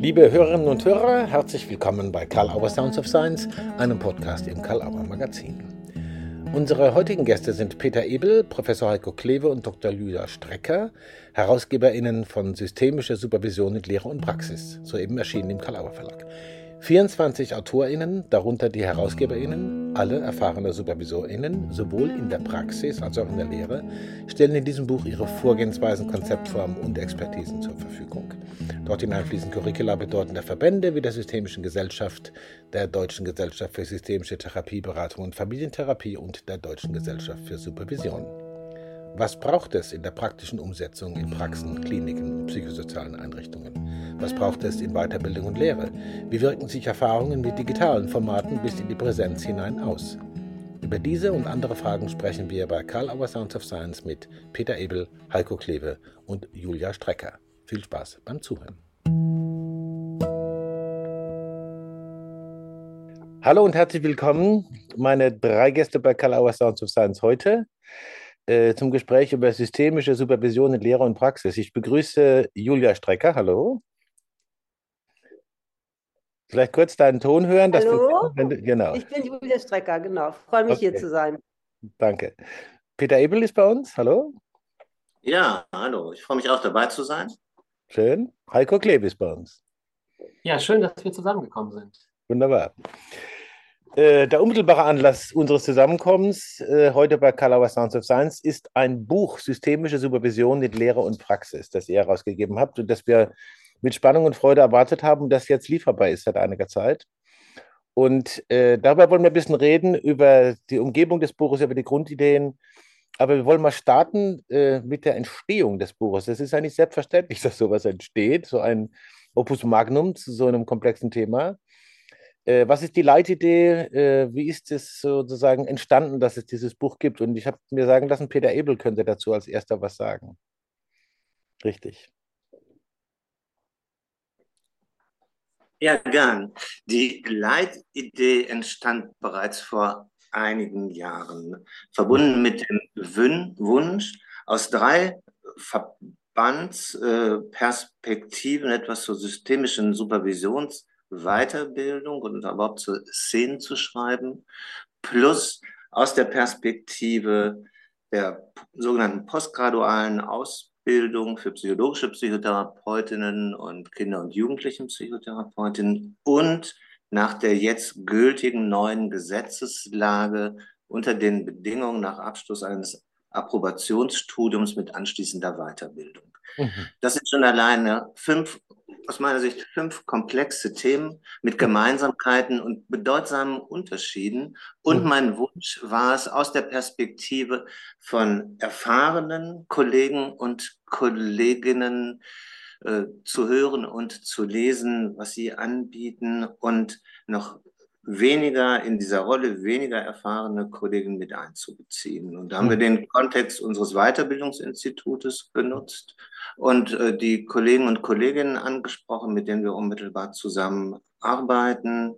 Liebe Hörerinnen und Hörer, herzlich willkommen bei Karl Auer Sounds of Science, einem Podcast im Karl Auer Magazin. Unsere heutigen Gäste sind Peter Ebel, Professor Heiko Klewe und Dr. Lydia Strecker, HerausgeberInnen von Systemische Supervision in Lehre und Praxis, soeben erschienen im Karl Auer Verlag. 24 AutorInnen, darunter die HerausgeberInnen, alle erfahrene SupervisorInnen, sowohl in der Praxis als auch in der Lehre, stellen in diesem Buch ihre Vorgehensweisen, Konzeptformen und Expertisen zur Verfügung. Dort hineinfließen Curricula bedeutender Verbände wie der Systemischen Gesellschaft, der Deutschen Gesellschaft für Systemische Therapieberatung und Familientherapie und der Deutschen Gesellschaft für Supervision. Was braucht es in der praktischen Umsetzung in Praxen, Kliniken und psychosozialen Einrichtungen? Was braucht es in Weiterbildung und Lehre? Wie wirken sich Erfahrungen mit digitalen Formaten bis in die Präsenz hinein aus? Über diese und andere Fragen sprechen wir bei Karl Auer Sounds of Science mit Peter Ebel, Heiko Klewe und Julia Strecker. Viel Spaß beim Zuhören. Hallo und herzlich willkommen, meine drei Gäste bei Karl Auer Sounds of Science heute. Äh, zum Gespräch über systemische Supervision in Lehre und Praxis. Ich begrüße Julia Strecker. Hallo. Vielleicht kurz deinen Ton hören. Hallo, du, du, genau. ich bin Julia Strecker, genau. Freue mich okay. hier zu sein. Danke. Peter Ebel ist bei uns. Hallo. Ja, hallo. Ich freue mich auch dabei zu sein. Schön. Heiko Kleb ist bei uns. Ja, schön, dass wir zusammengekommen sind. Wunderbar. Äh, der unmittelbare Anlass unseres Zusammenkommens äh, heute bei Kalauer Sounds of Science ist ein Buch Systemische Supervision mit Lehre und Praxis, das ihr herausgegeben habt und das wir mit Spannung und Freude erwartet haben, das jetzt lieferbar ist seit einiger Zeit. Und äh, darüber wollen wir ein bisschen reden, über die Umgebung des Buches, über die Grundideen. Aber wir wollen mal starten äh, mit der Entstehung des Buches. Es ist ja nicht selbstverständlich, dass sowas entsteht, so ein Opus Magnum zu so einem komplexen Thema. Äh, was ist die Leitidee? Äh, wie ist es sozusagen entstanden, dass es dieses Buch gibt? Und ich habe mir sagen lassen, Peter Ebel könnte dazu als erster was sagen. Richtig. Ja, gern. Die Leitidee entstand bereits vor einigen Jahren, verbunden mit dem Wunsch, aus drei Verbandsperspektiven etwas zur systemischen Supervisions- Weiterbildung und überhaupt zu Szenen zu schreiben, plus aus der Perspektive der sogenannten postgradualen Ausbildung für psychologische Psychotherapeutinnen und Kinder- und Jugendlichen-Psychotherapeutinnen und nach der jetzt gültigen neuen Gesetzeslage unter den Bedingungen nach Abschluss eines Approbationsstudiums mit anschließender Weiterbildung. Mhm. Das sind schon alleine fünf aus meiner Sicht fünf komplexe Themen mit Gemeinsamkeiten und bedeutsamen Unterschieden. Und mein Wunsch war es, aus der Perspektive von erfahrenen Kollegen und Kolleginnen äh, zu hören und zu lesen, was sie anbieten und noch weniger in dieser Rolle, weniger erfahrene Kollegen mit einzubeziehen. Und da haben wir mhm. den Kontext unseres Weiterbildungsinstitutes genutzt und äh, die Kollegen und Kolleginnen angesprochen, mit denen wir unmittelbar zusammenarbeiten.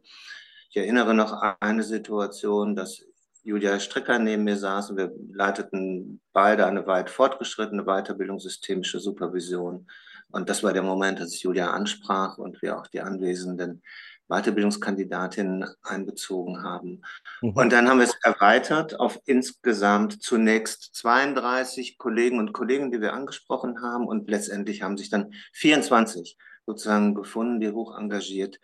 Ich erinnere noch an eine Situation, dass Julia Stricker neben mir saß und wir leiteten beide eine weit fortgeschrittene Weiterbildung systemische Supervision. Und das war der Moment, als ich Julia ansprach und wir auch die Anwesenden Weiterbildungskandidatinnen einbezogen haben. Mhm. Und dann haben wir es erweitert auf insgesamt zunächst 32 Kollegen und Kollegen, die wir angesprochen haben. Und letztendlich haben sich dann 24 sozusagen gefunden, die hoch engagiert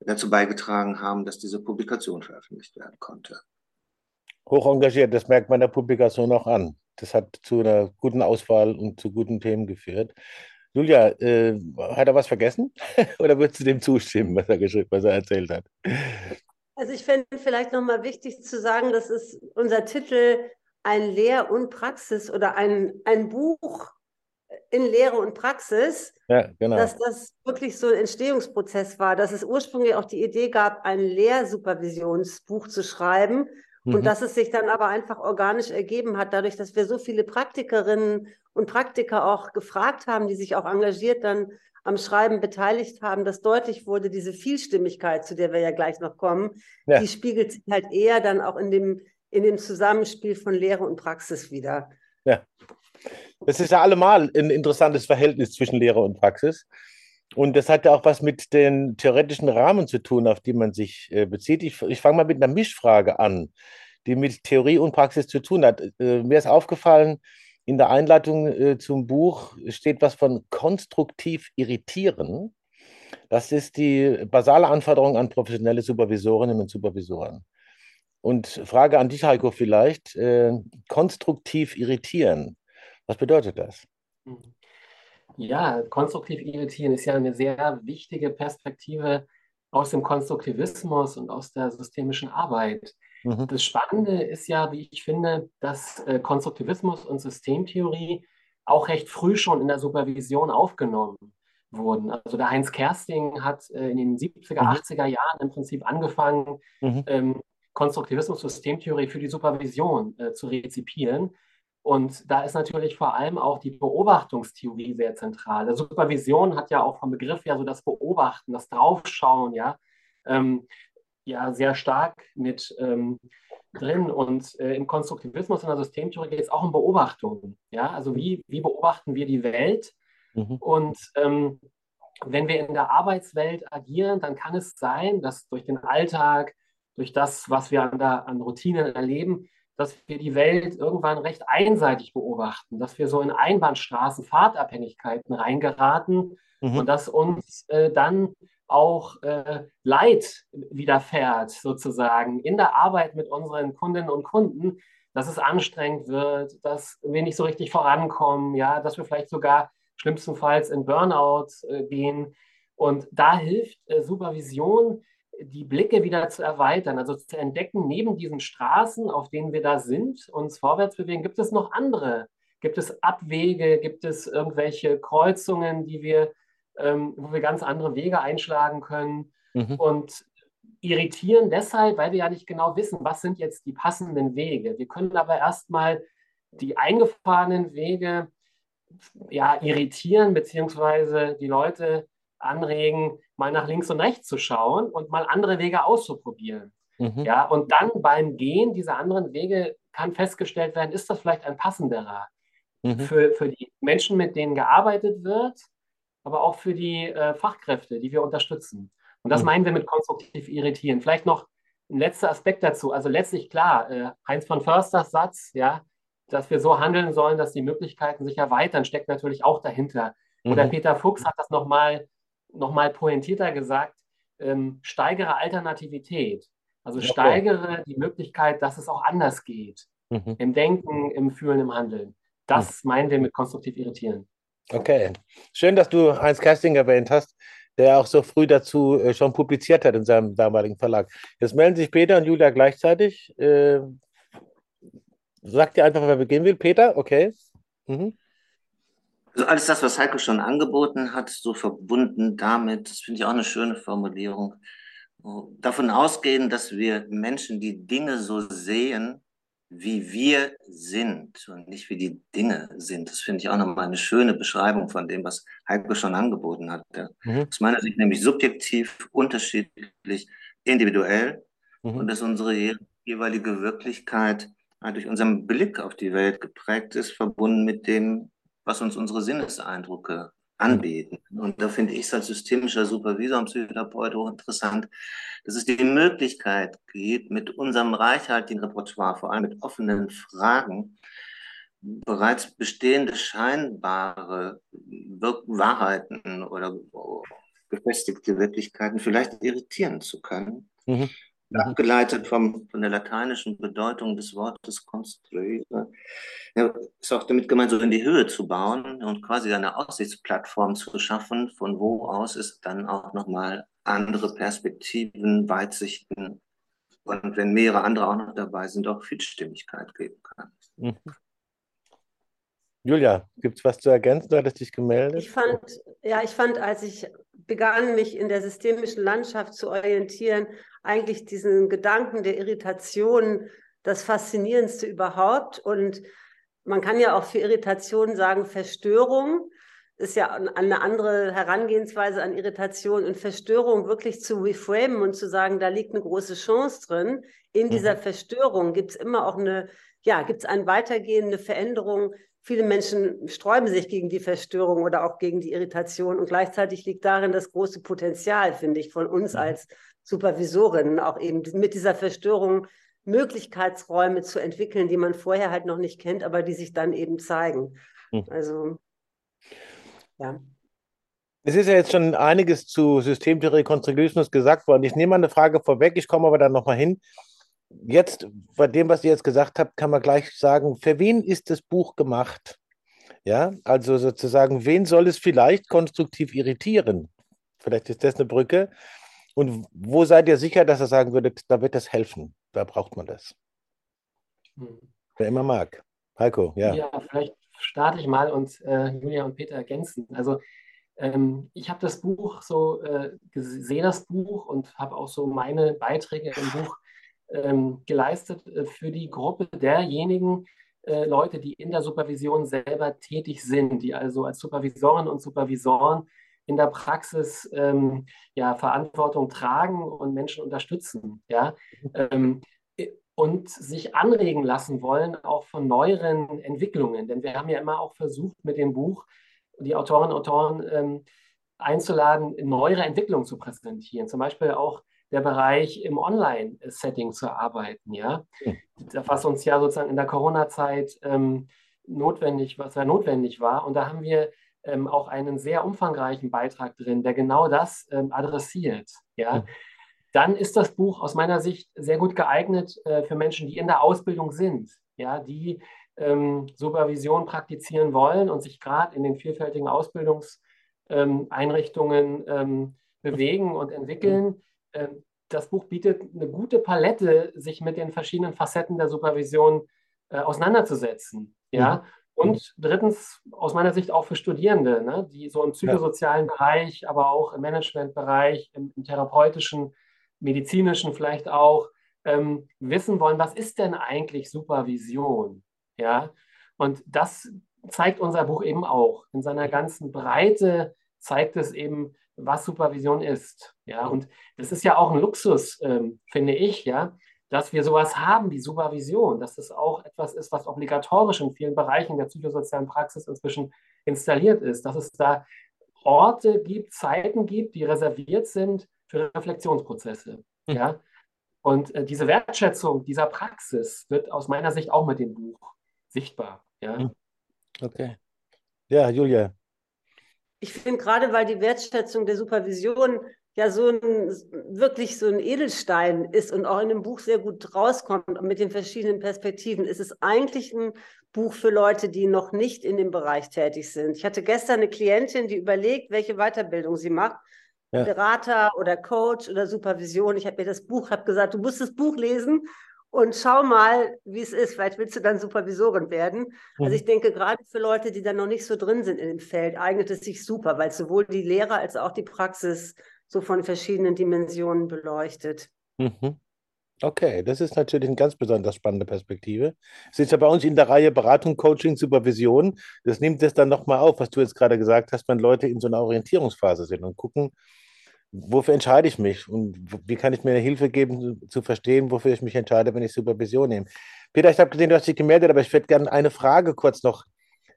dazu beigetragen haben, dass diese Publikation veröffentlicht werden konnte. Hoch engagiert, das merkt man der Publikation auch an. Das hat zu einer guten Auswahl und zu guten Themen geführt. Julia, äh, hat er was vergessen? Oder würdest du dem zustimmen, was er geschrieben, was er erzählt hat? Also ich fände vielleicht nochmal wichtig zu sagen, das ist unser Titel ein Lehr- und Praxis oder ein, ein Buch in Lehre und Praxis, ja, genau. dass das wirklich so ein Entstehungsprozess war, dass es ursprünglich auch die Idee gab, ein Lehrsupervisionsbuch zu schreiben und mhm. dass es sich dann aber einfach organisch ergeben hat, dadurch, dass wir so viele Praktikerinnen und Praktiker auch gefragt haben, die sich auch engagiert dann am Schreiben beteiligt haben, dass deutlich wurde, diese Vielstimmigkeit, zu der wir ja gleich noch kommen, ja. die spiegelt sich halt eher dann auch in dem, in dem Zusammenspiel von Lehre und Praxis wieder. Ja. Das ist ja allemal ein interessantes Verhältnis zwischen Lehre und Praxis. Und das hat ja auch was mit den theoretischen Rahmen zu tun, auf die man sich äh, bezieht. Ich, ich fange mal mit einer Mischfrage an, die mit Theorie und Praxis zu tun hat. Äh, mir ist aufgefallen, in der Einleitung äh, zum Buch steht was von konstruktiv irritieren. Das ist die basale Anforderung an professionelle Supervisorinnen und Supervisoren. Und Frage an dich, Heiko, vielleicht, äh, konstruktiv irritieren. Was bedeutet das? Ja, konstruktiv irritieren ist ja eine sehr wichtige Perspektive aus dem Konstruktivismus und aus der systemischen Arbeit. Mhm. Das Spannende ist ja, wie ich finde, dass äh, Konstruktivismus und Systemtheorie auch recht früh schon in der Supervision aufgenommen wurden. Also der Heinz Kersting hat äh, in den 70er, mhm. 80er Jahren im Prinzip angefangen, mhm. ähm, Konstruktivismus, Systemtheorie für die Supervision äh, zu rezipieren. Und da ist natürlich vor allem auch die Beobachtungstheorie sehr zentral. Der Supervision hat ja auch vom Begriff ja so das Beobachten, das Draufschauen, ja. Ähm, ja sehr stark mit ähm, drin. Und äh, im Konstruktivismus in der Systemtheorie geht es auch um Beobachtungen. Ja? Also wie, wie beobachten wir die Welt? Mhm. Und ähm, wenn wir in der Arbeitswelt agieren, dann kann es sein, dass durch den Alltag, durch das, was wir an, der, an Routinen erleben, dass wir die Welt irgendwann recht einseitig beobachten, dass wir so in Einbahnstraßen, Fahrtabhängigkeiten reingeraten mhm. und dass uns äh, dann auch äh, Leid widerfährt, sozusagen, in der Arbeit mit unseren Kundinnen und Kunden, dass es anstrengend wird, dass wir nicht so richtig vorankommen, ja, dass wir vielleicht sogar schlimmstenfalls in Burnout äh, gehen. Und da hilft äh, Supervision, die Blicke wieder zu erweitern, also zu entdecken, neben diesen Straßen, auf denen wir da sind, uns vorwärts bewegen, gibt es noch andere? Gibt es Abwege? Gibt es irgendwelche Kreuzungen, die wir ähm, wo wir ganz andere Wege einschlagen können. Mhm. Und irritieren deshalb, weil wir ja nicht genau wissen, was sind jetzt die passenden Wege. Wir können aber erstmal die eingefahrenen Wege ja, irritieren, beziehungsweise die Leute anregen, mal nach links und rechts zu schauen und mal andere Wege auszuprobieren. Mhm. Ja, und dann beim Gehen dieser anderen Wege kann festgestellt werden, ist das vielleicht ein passenderer mhm. für, für die Menschen, mit denen gearbeitet wird aber auch für die äh, Fachkräfte, die wir unterstützen. Und das mhm. meinen wir mit konstruktiv irritieren. Vielleicht noch ein letzter Aspekt dazu. Also letztlich klar, äh, Heinz von Försters Satz, ja, dass wir so handeln sollen, dass die Möglichkeiten sich erweitern, steckt natürlich auch dahinter. Mhm. Oder Peter Fuchs hat das nochmal noch mal pointierter gesagt, ähm, steigere Alternativität. Also okay. steigere die Möglichkeit, dass es auch anders geht. Mhm. Im Denken, im Fühlen, im Handeln. Das mhm. meinen wir mit konstruktiv irritieren. Okay. Schön, dass du Heinz Kersting erwähnt hast, der auch so früh dazu äh, schon publiziert hat in seinem damaligen Verlag. Jetzt melden sich Peter und Julia gleichzeitig. Äh, sagt ihr einfach, wer beginnen will. Peter, okay. Mhm. Also alles das, was Heiko schon angeboten hat, so verbunden damit, das finde ich auch eine schöne Formulierung. Davon ausgehen, dass wir Menschen die Dinge so sehen, wie wir sind und nicht wie die Dinge sind. Das finde ich auch nochmal eine schöne Beschreibung von dem, was Heiko schon angeboten hat. Mhm. Aus meiner Sicht nämlich subjektiv, unterschiedlich, individuell mhm. und dass unsere jeweilige Wirklichkeit durch unseren Blick auf die Welt geprägt ist, verbunden mit dem, was uns unsere Sinneseindrücke anbieten. Und da finde ich es als systemischer Supervisor und Psychotherapeut auch interessant, dass es die Möglichkeit gibt, mit unserem reichhaltigen Repertoire, vor allem mit offenen Fragen, bereits bestehende scheinbare Wahrheiten oder gefestigte Wirklichkeiten vielleicht irritieren zu können. Mhm. Abgeleitet vom, von der lateinischen Bedeutung des Wortes construire. Ja, ist auch damit gemeint, so in die Höhe zu bauen und quasi eine Aussichtsplattform zu schaffen, von wo aus es dann auch nochmal andere Perspektiven, Weitsichten und wenn mehrere andere auch noch dabei sind, auch Vielstimmigkeit geben kann. Mhm. Julia, gibt es was zu ergänzen? Du hattest dich gemeldet. Ich fand, ja, ich fand, als ich begann, mich in der systemischen Landschaft zu orientieren, eigentlich diesen Gedanken der Irritation das Faszinierendste überhaupt. Und man kann ja auch für Irritation sagen Verstörung. Ist ja eine andere Herangehensweise an Irritation und Verstörung wirklich zu reframen und zu sagen, da liegt eine große Chance drin. In dieser mhm. Verstörung gibt es immer auch eine, ja, gibt es eine Veränderung, viele Menschen sträuben sich gegen die Verstörung oder auch gegen die Irritation. Und gleichzeitig liegt darin das große Potenzial, finde ich, von uns als Supervisorinnen, auch eben mit dieser Verstörung Möglichkeitsräume zu entwickeln, die man vorher halt noch nicht kennt, aber die sich dann eben zeigen. Mhm. Also, ja. Es ist ja jetzt schon einiges zu Systemtheorie Konstruktivismus gesagt worden. Ich nehme mal eine Frage vorweg, ich komme aber dann nochmal hin. Jetzt, bei dem, was ihr jetzt gesagt habt, kann man gleich sagen, für wen ist das Buch gemacht? Ja, also sozusagen, wen soll es vielleicht konstruktiv irritieren? Vielleicht ist das eine Brücke. Und wo seid ihr sicher, dass ihr sagen würdet, da wird das helfen? Da braucht man das. Hm. Wer immer mag. Heiko, ja. Ja, vielleicht starte ich mal und äh, Julia und Peter ergänzen. Also ähm, ich habe das Buch so äh, gesehen, das Buch, und habe auch so meine Beiträge im Buch ähm, geleistet äh, für die Gruppe derjenigen äh, Leute, die in der Supervision selber tätig sind, die also als Supervisoren und Supervisoren in der Praxis ähm, ja, Verantwortung tragen und Menschen unterstützen. Ja? Ähm, und sich anregen lassen wollen, auch von neueren Entwicklungen. Denn wir haben ja immer auch versucht, mit dem Buch die Autorinnen und Autoren ähm, einzuladen, neuere Entwicklungen zu präsentieren. Zum Beispiel auch der Bereich im Online-Setting zu arbeiten, ja, was uns ja sozusagen in der Corona-Zeit ähm, notwendig, was ja notwendig war. Und da haben wir ähm, auch einen sehr umfangreichen Beitrag drin, der genau das ähm, adressiert, ja. Dann ist das Buch aus meiner Sicht sehr gut geeignet äh, für Menschen, die in der Ausbildung sind, ja, die ähm, Supervision praktizieren wollen und sich gerade in den vielfältigen Ausbildungseinrichtungen ähm, bewegen und entwickeln. Ähm, das Buch bietet eine gute Palette, sich mit den verschiedenen Facetten der Supervision äh, auseinanderzusetzen. Ja. Mhm. Und drittens, aus meiner Sicht auch für Studierende, ne, die so im psychosozialen ja. Bereich, aber auch im Managementbereich, im, im therapeutischen, medizinischen vielleicht auch, ähm, wissen wollen, was ist denn eigentlich Supervision? Ja, und das zeigt unser Buch eben auch. In seiner ganzen Breite zeigt es eben, was Supervision ist. Ja, und das ist ja auch ein Luxus, ähm, finde ich, ja, dass wir sowas haben wie Supervision, dass es auch etwas ist, was obligatorisch in vielen Bereichen der psychosozialen Praxis inzwischen installiert ist, dass es da Orte gibt, Zeiten gibt, die reserviert sind für Reflexionsprozesse. Mhm. Ja? Und äh, diese Wertschätzung dieser Praxis wird aus meiner Sicht auch mit dem Buch sichtbar. Ja? Hm. Okay. Ja, Julia. Ich finde gerade, weil die Wertschätzung der Supervision ja so ein wirklich so ein Edelstein ist und auch in dem Buch sehr gut rauskommt mit den verschiedenen Perspektiven, ist es eigentlich ein Buch für Leute, die noch nicht in dem Bereich tätig sind. Ich hatte gestern eine Klientin, die überlegt, welche Weiterbildung sie macht. Ja. Berater oder Coach oder Supervision. Ich habe mir das Buch, habe gesagt, du musst das Buch lesen und schau mal, wie es ist. Vielleicht willst du dann Supervisorin werden. Mhm. Also ich denke, gerade für Leute, die da noch nicht so drin sind in dem Feld, eignet es sich super, weil sowohl die Lehre als auch die Praxis so von verschiedenen Dimensionen beleuchtet. Mhm. Okay, das ist natürlich eine ganz besonders spannende Perspektive. Es ist ja bei uns in der Reihe Beratung, Coaching, Supervision. Das nimmt das dann nochmal auf, was du jetzt gerade gesagt hast, wenn Leute in so einer Orientierungsphase sind und gucken, wofür entscheide ich mich und wie kann ich mir Hilfe geben, zu verstehen, wofür ich mich entscheide, wenn ich Supervision nehme. Peter, ich habe gesehen, du hast dich gemeldet, aber ich würde gerne eine Frage kurz noch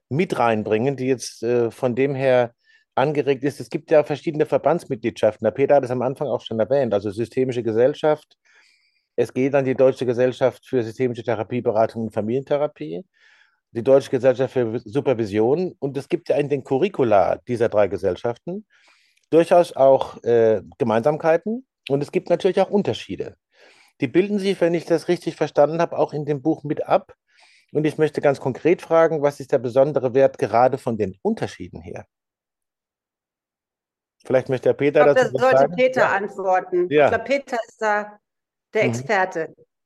mit reinbringen, die jetzt äh, von dem her angeregt ist. Es gibt ja verschiedene Verbandsmitgliedschaften. Der Peter hat es am Anfang auch schon erwähnt, also Systemische Gesellschaft. Es geht an die Deutsche Gesellschaft für systemische Therapieberatung und Familientherapie, die Deutsche Gesellschaft für Supervision und es gibt ja in den Curricula dieser drei Gesellschaften durchaus auch äh, Gemeinsamkeiten und es gibt natürlich auch Unterschiede. Die bilden sich, wenn ich das richtig verstanden habe, auch in dem Buch mit ab. Und ich möchte ganz konkret fragen, was ist der besondere Wert gerade von den Unterschieden her? Vielleicht möchte Herr Peter ich glaub, dazu das sollte Peter ja. antworten. Ja. Ich glaube, Peter ist da der mhm.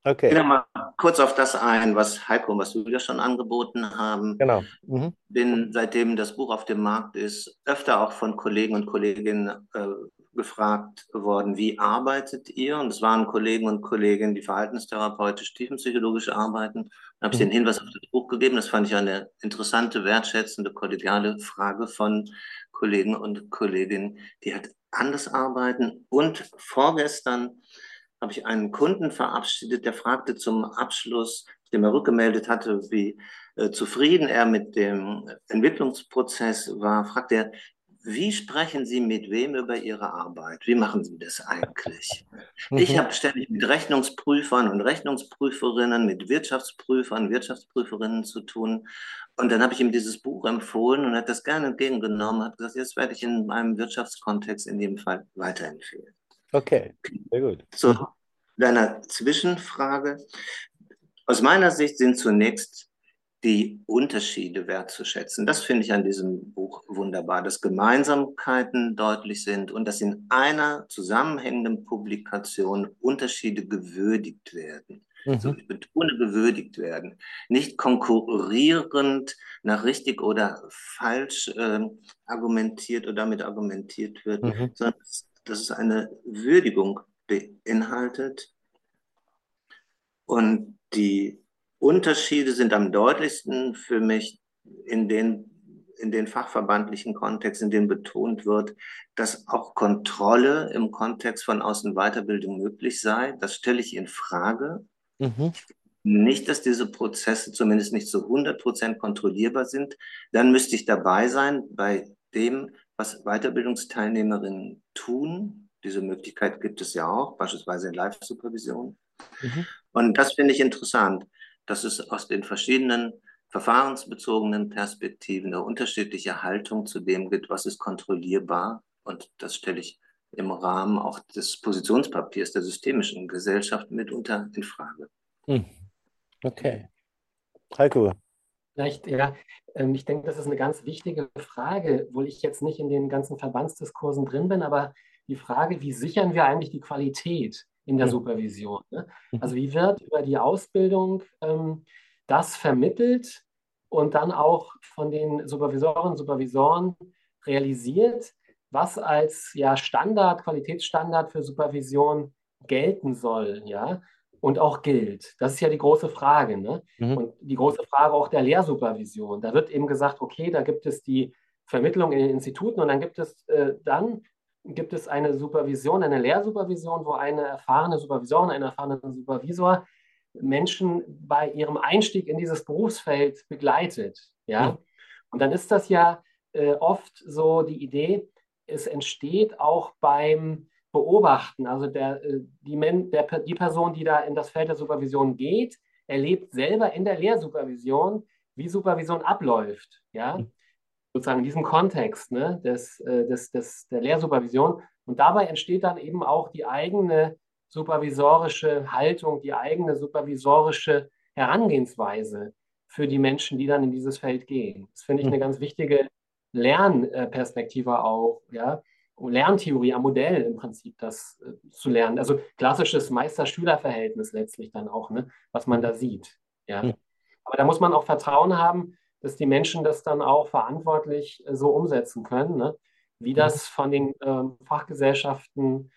Okay. Ich gehe mal kurz auf das ein, was Heiko und was Julia schon angeboten haben. Genau. Mhm. Bin, seitdem das Buch auf dem Markt ist, öfter auch von Kollegen und Kolleginnen äh, gefragt worden, wie arbeitet ihr? Und es waren Kollegen und Kolleginnen, die verhaltenstherapeutisch, tiefenpsychologisch arbeiten. Da habe ich mhm. den Hinweis auf das Buch gegeben. Das fand ich eine interessante, wertschätzende, kollegiale Frage von Kollegen und Kolleginnen, die halt anders arbeiten. Und vorgestern habe ich einen Kunden verabschiedet, der fragte zum Abschluss, dem er rückgemeldet hatte, wie äh, zufrieden er mit dem Entwicklungsprozess war, fragt er, wie sprechen Sie mit wem über Ihre Arbeit? Wie machen Sie das eigentlich? Ich mhm. habe ständig mit Rechnungsprüfern und Rechnungsprüferinnen, mit Wirtschaftsprüfern, Wirtschaftsprüferinnen zu tun. Und dann habe ich ihm dieses Buch empfohlen und hat das gerne entgegengenommen, hat gesagt, jetzt werde ich in meinem Wirtschaftskontext in dem Fall weiterempfehlen. Okay, sehr gut. Zu deiner Zwischenfrage. Aus meiner Sicht sind zunächst die Unterschiede wertzuschätzen. Das finde ich an diesem Buch wunderbar, dass Gemeinsamkeiten deutlich sind und dass in einer zusammenhängenden Publikation Unterschiede gewürdigt werden. Mhm. So, ich betone gewürdigt werden. Nicht konkurrierend nach richtig oder falsch äh, argumentiert oder damit argumentiert wird, mhm. sondern dass es eine Würdigung beinhaltet und die Unterschiede sind am deutlichsten für mich in den, in den fachverbandlichen Kontexten, in denen betont wird, dass auch Kontrolle im Kontext von Außenweiterbildung möglich sei. Das stelle ich in Frage. Mhm. Nicht, dass diese Prozesse zumindest nicht zu 100 Prozent kontrollierbar sind. Dann müsste ich dabei sein bei dem, was Weiterbildungsteilnehmerinnen tun. Diese Möglichkeit gibt es ja auch, beispielsweise in Live-Supervision. Mhm. Und das finde ich interessant dass es aus den verschiedenen verfahrensbezogenen Perspektiven eine unterschiedliche Haltung zu dem gibt, was ist kontrollierbar. Und das stelle ich im Rahmen auch des Positionspapiers der systemischen Gesellschaft mitunter in Frage. Hm. Okay. Heiko. Vielleicht, ja, ähm, ich denke, das ist eine ganz wichtige Frage, obwohl ich jetzt nicht in den ganzen Verbandsdiskursen drin bin, aber die Frage, wie sichern wir eigentlich die Qualität? in der Supervision. Ne? Mhm. Also wie wird über die Ausbildung ähm, das vermittelt und dann auch von den Supervisorinnen und Supervisoren realisiert, was als ja, Standard, Qualitätsstandard für Supervision gelten soll, ja, und auch gilt. Das ist ja die große Frage, ne? Mhm. Und die große Frage auch der Lehrsupervision. Da wird eben gesagt, okay, da gibt es die Vermittlung in den Instituten und dann gibt es äh, dann gibt es eine Supervision, eine Lehrsupervision, wo eine erfahrene Supervisorin, ein erfahrener Supervisor Menschen bei ihrem Einstieg in dieses Berufsfeld begleitet. Ja? Mhm. Und dann ist das ja äh, oft so die Idee, es entsteht auch beim Beobachten, also der, äh, die, Men der, die Person, die da in das Feld der Supervision geht, erlebt selber in der Lehrsupervision, wie Supervision abläuft. Ja? Mhm sozusagen in diesem Kontext ne, des, äh, des, des, der Lehrsupervision. Und dabei entsteht dann eben auch die eigene supervisorische Haltung, die eigene supervisorische Herangehensweise für die Menschen, die dann in dieses Feld gehen. Das finde ich eine hm. ganz wichtige Lernperspektive auch, ja. Lerntheorie am Modell im Prinzip, das äh, zu lernen. Also klassisches Meister-Schüler-Verhältnis letztlich dann auch, ne, was man da sieht. Ja. Hm. Aber da muss man auch Vertrauen haben, dass die Menschen das dann auch verantwortlich äh, so umsetzen können, ne? wie mhm. das von den ähm, Fachgesellschaften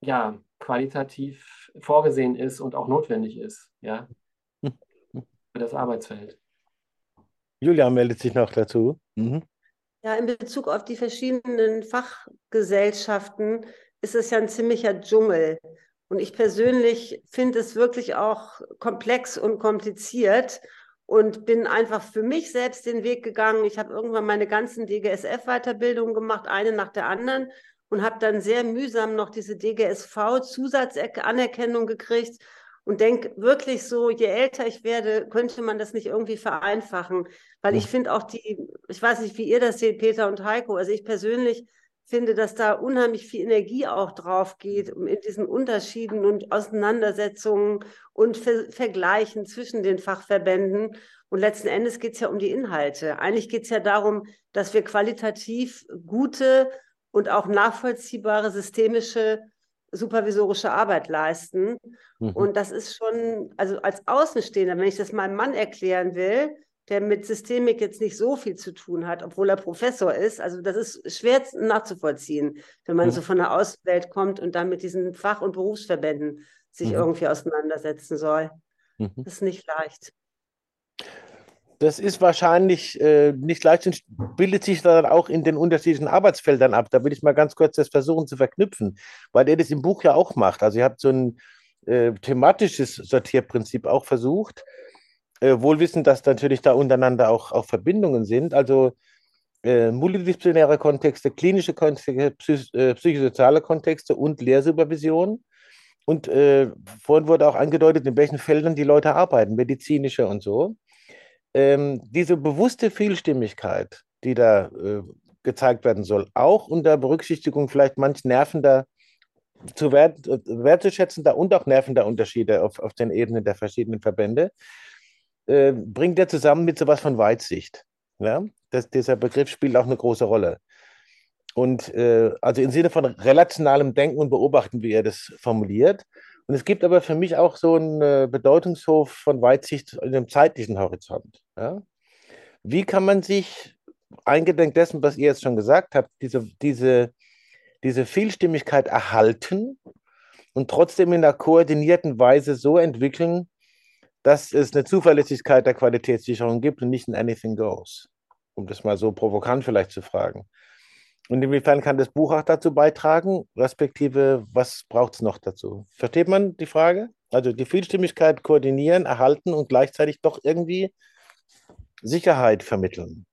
ja, qualitativ vorgesehen ist und auch notwendig ist, ja, für das Arbeitsfeld. Julia meldet sich noch dazu. Mhm. Ja, in Bezug auf die verschiedenen Fachgesellschaften ist es ja ein ziemlicher Dschungel. Und ich persönlich finde es wirklich auch komplex und kompliziert und bin einfach für mich selbst den Weg gegangen. Ich habe irgendwann meine ganzen DGSF-Weiterbildungen gemacht, eine nach der anderen und habe dann sehr mühsam noch diese DGSV-Zusatzanerkennung gekriegt und denke wirklich so, je älter ich werde, könnte man das nicht irgendwie vereinfachen, weil ich finde auch die, ich weiß nicht, wie ihr das seht, Peter und Heiko, also ich persönlich finde, dass da unheimlich viel Energie auch drauf geht, um in diesen Unterschieden und Auseinandersetzungen und Ver Vergleichen zwischen den Fachverbänden. Und letzten Endes geht es ja um die Inhalte. Eigentlich geht es ja darum, dass wir qualitativ gute und auch nachvollziehbare systemische supervisorische Arbeit leisten. Mhm. Und das ist schon, also als Außenstehender, wenn ich das meinem Mann erklären will, der mit Systemik jetzt nicht so viel zu tun hat, obwohl er Professor ist. Also das ist schwer nachzuvollziehen, wenn man mhm. so von der Außenwelt kommt und dann mit diesen Fach- und Berufsverbänden sich mhm. irgendwie auseinandersetzen soll. Mhm. Das ist nicht leicht. Das ist wahrscheinlich äh, nicht leicht und bildet sich dann auch in den unterschiedlichen Arbeitsfeldern ab. Da will ich mal ganz kurz das versuchen zu verknüpfen, weil er das im Buch ja auch macht. Also ihr habt so ein äh, thematisches Sortierprinzip auch versucht äh, wohl dass natürlich da untereinander auch, auch Verbindungen sind. Also äh, multidisziplinäre Kontexte, klinische Kontexte, psych äh, psychosoziale Kontexte und Lehrsupervision. Und äh, vorhin wurde auch angedeutet, in welchen Feldern die Leute arbeiten, medizinische und so. Ähm, diese bewusste Vielstimmigkeit, die da äh, gezeigt werden soll, auch unter Berücksichtigung vielleicht manch nervender, zu wert, wertzuschätzender und auch nervender Unterschiede auf, auf den Ebenen der verschiedenen Verbände, äh, bringt er zusammen mit sowas von Weitsicht. Ja? Das, dieser Begriff spielt auch eine große Rolle. Und äh, also im Sinne von relationalem Denken und Beobachten, wie er das formuliert. Und es gibt aber für mich auch so einen äh, Bedeutungshof von Weitsicht in einem zeitlichen Horizont. Ja? Wie kann man sich, eingedenk dessen, was ihr jetzt schon gesagt habt, diese, diese, diese Vielstimmigkeit erhalten und trotzdem in einer koordinierten Weise so entwickeln, dass es eine Zuverlässigkeit der Qualitätssicherung gibt und nicht ein Anything Goes? Um das mal so provokant vielleicht zu fragen. Und inwiefern kann das Buch auch dazu beitragen, respektive was braucht es noch dazu? Versteht man die Frage? Also die Vielstimmigkeit koordinieren, erhalten und gleichzeitig doch irgendwie Sicherheit vermitteln.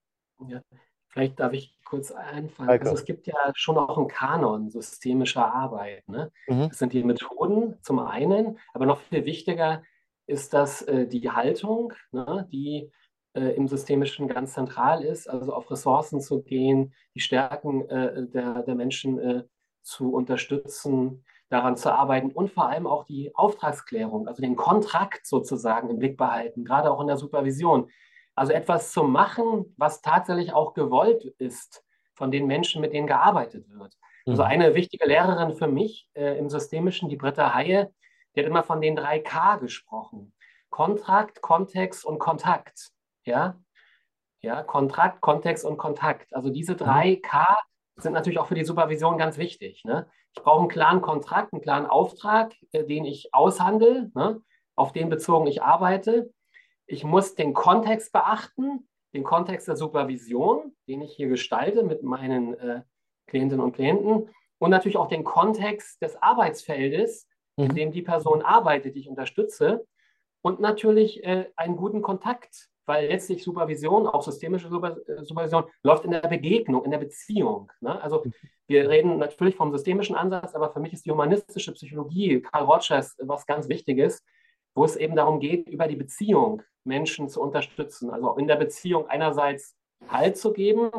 Ja, vielleicht darf ich kurz einfallen. Also es gibt ja schon auch einen Kanon systemischer Arbeit. Ne? Mhm. Das sind die Methoden zum einen, aber noch viel wichtiger ist das äh, die Haltung, ne? die äh, im Systemischen ganz zentral ist, also auf Ressourcen zu gehen, die Stärken äh, der, der Menschen äh, zu unterstützen, daran zu arbeiten und vor allem auch die Auftragsklärung, also den Kontrakt sozusagen im Blick behalten, gerade auch in der Supervision. Also etwas zu machen, was tatsächlich auch gewollt ist von den Menschen, mit denen gearbeitet wird. Also mhm. eine wichtige Lehrerin für mich äh, im Systemischen, die Britta Haie, die hat immer von den drei K gesprochen. Kontrakt, Kontext und Kontakt. Ja, ja, Kontrakt, Kontext und Kontakt. Also diese drei mhm. K sind natürlich auch für die Supervision ganz wichtig. Ne? Ich brauche einen klaren Kontrakt, einen klaren Auftrag, äh, den ich aushandle, ne? auf den bezogen ich arbeite. Ich muss den Kontext beachten, den Kontext der Supervision, den ich hier gestalte mit meinen äh, Klientinnen und Klienten und natürlich auch den Kontext des Arbeitsfeldes, mhm. in dem die Person arbeitet, die ich unterstütze und natürlich äh, einen guten Kontakt weil letztlich Supervision, auch systemische äh, Supervision, läuft in der Begegnung, in der Beziehung. Ne? Also wir reden natürlich vom systemischen Ansatz, aber für mich ist die humanistische Psychologie, Karl Rogers, was ganz Wichtiges, wo es eben darum geht, über die Beziehung Menschen zu unterstützen. Also in der Beziehung einerseits Halt zu geben,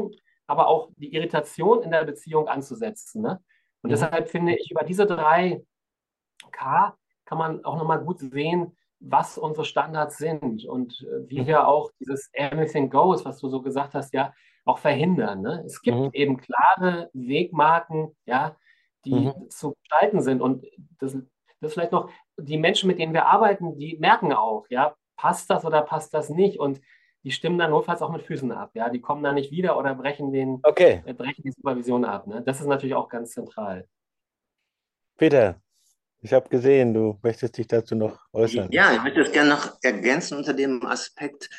aber auch die Irritation in der Beziehung anzusetzen. Ne? Und mhm. deshalb finde ich, über diese drei K kann man auch nochmal gut sehen, was unsere Standards sind und äh, wie mhm. wir auch dieses Everything Goes, was du so gesagt hast, ja, auch verhindern. Ne? Es gibt mhm. eben klare Wegmarken, ja, die mhm. zu gestalten sind. Und das, das vielleicht noch, die Menschen, mit denen wir arbeiten, die merken auch, ja, passt das oder passt das nicht? Und die stimmen dann notfalls auch mit Füßen ab. Ja, die kommen dann nicht wieder oder brechen, den, okay. äh, brechen die Supervision ab. Ne? Das ist natürlich auch ganz zentral. Peter, ich habe gesehen, du möchtest dich dazu noch äußern. Ja, ich möchte das gerne noch ergänzen unter dem Aspekt,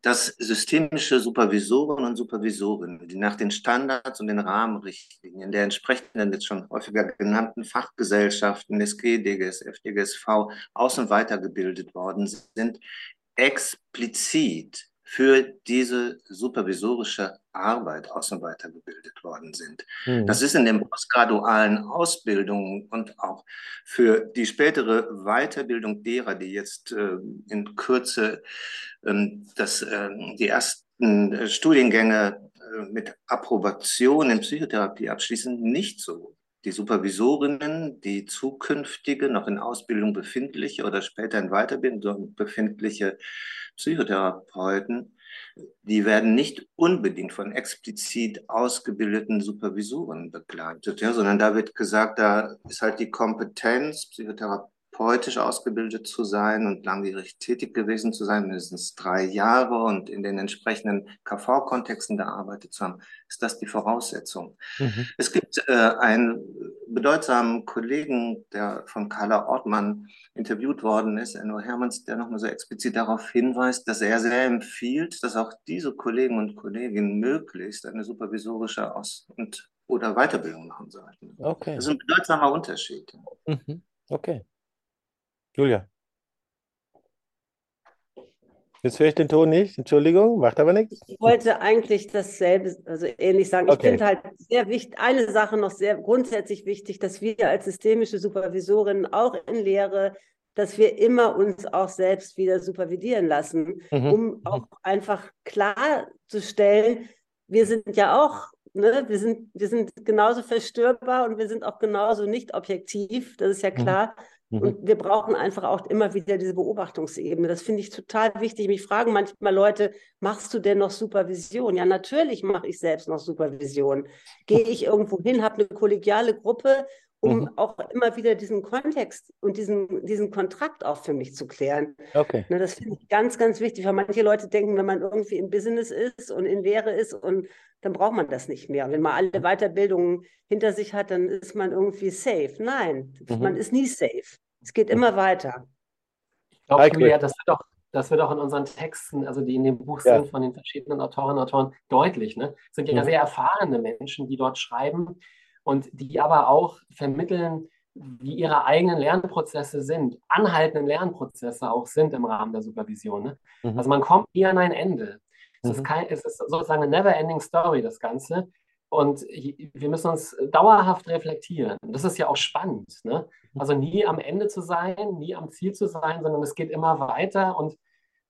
dass systemische Supervisoren und Supervisorinnen, die nach den Standards und den Rahmenrichtlinien der entsprechenden, jetzt schon häufiger genannten Fachgesellschaften, SG, DGSF, DGSV, aus- und weitergebildet worden sind, explizit für diese supervisorische Arbeit aus- und weitergebildet worden sind. Mhm. Das ist in den postgradualen Ausbildungen und auch für die spätere Weiterbildung derer, die jetzt äh, in Kürze äh, das, äh, die ersten äh, Studiengänge äh, mit Approbation in Psychotherapie abschließen, nicht so die Supervisorinnen, die zukünftige, noch in Ausbildung befindliche oder später in Weiterbildung befindliche Psychotherapeuten, die werden nicht unbedingt von explizit ausgebildeten Supervisoren begleitet, ja, sondern da wird gesagt, da ist halt die Kompetenz, Psychotherapie therapeutisch ausgebildet zu sein und langjährig tätig gewesen zu sein, mindestens drei Jahre und in den entsprechenden KV-Kontexten gearbeitet zu haben, ist das die Voraussetzung. Mhm. Es gibt äh, einen bedeutsamen Kollegen, der von Carla Ortmann interviewt worden ist, Enno Hermanns, der nochmal so explizit darauf hinweist, dass er sehr empfiehlt, dass auch diese Kollegen und Kolleginnen möglichst eine supervisorische Aus- und oder Weiterbildung machen sollten. Okay. Das ist ein bedeutsamer Unterschied. Mhm. Okay. Julia. Jetzt höre ich den Ton nicht. Entschuldigung, macht aber nichts. Ich wollte eigentlich dasselbe, also ähnlich sagen. Ich finde halt sehr wichtig, eine Sache noch sehr grundsätzlich wichtig, dass wir als systemische Supervisorinnen auch in Lehre, dass wir immer uns auch selbst wieder supervidieren lassen, mhm. um auch einfach klarzustellen, wir sind ja auch, ne, wir sind, wir sind genauso verstörbar und wir sind auch genauso nicht objektiv, das ist ja mhm. klar. Mhm. Und wir brauchen einfach auch immer wieder diese Beobachtungsebene. Das finde ich total wichtig. Mich fragen manchmal Leute, machst du denn noch Supervision? Ja, natürlich mache ich selbst noch Supervision. Gehe ich irgendwo hin, habe eine kollegiale Gruppe, um mhm. auch immer wieder diesen Kontext und diesen, diesen Kontrakt auch für mich zu klären. Okay. Ne, das finde ich ganz, ganz wichtig, weil manche Leute denken, wenn man irgendwie im Business ist und in Lehre ist und dann braucht man das nicht mehr. Wenn man alle Weiterbildungen hinter sich hat, dann ist man irgendwie safe. Nein, mhm. man ist nie safe. Es geht immer weiter. Ich glaube, Julia, das wird, auch, das wird auch in unseren Texten, also die in dem Buch ja. sind, von den verschiedenen Autorinnen und Autoren deutlich. Ne? Es sind ja mhm. sehr erfahrene Menschen, die dort schreiben und die aber auch vermitteln, wie ihre eigenen Lernprozesse sind, anhaltenden Lernprozesse auch sind im Rahmen der Supervision. Ne? Mhm. Also man kommt nie an ein Ende. Es, mhm. ist kein, es ist sozusagen eine never-ending Story, das Ganze. Und wir müssen uns dauerhaft reflektieren. Das ist ja auch spannend. Ne? Also nie am Ende zu sein, nie am Ziel zu sein, sondern es geht immer weiter und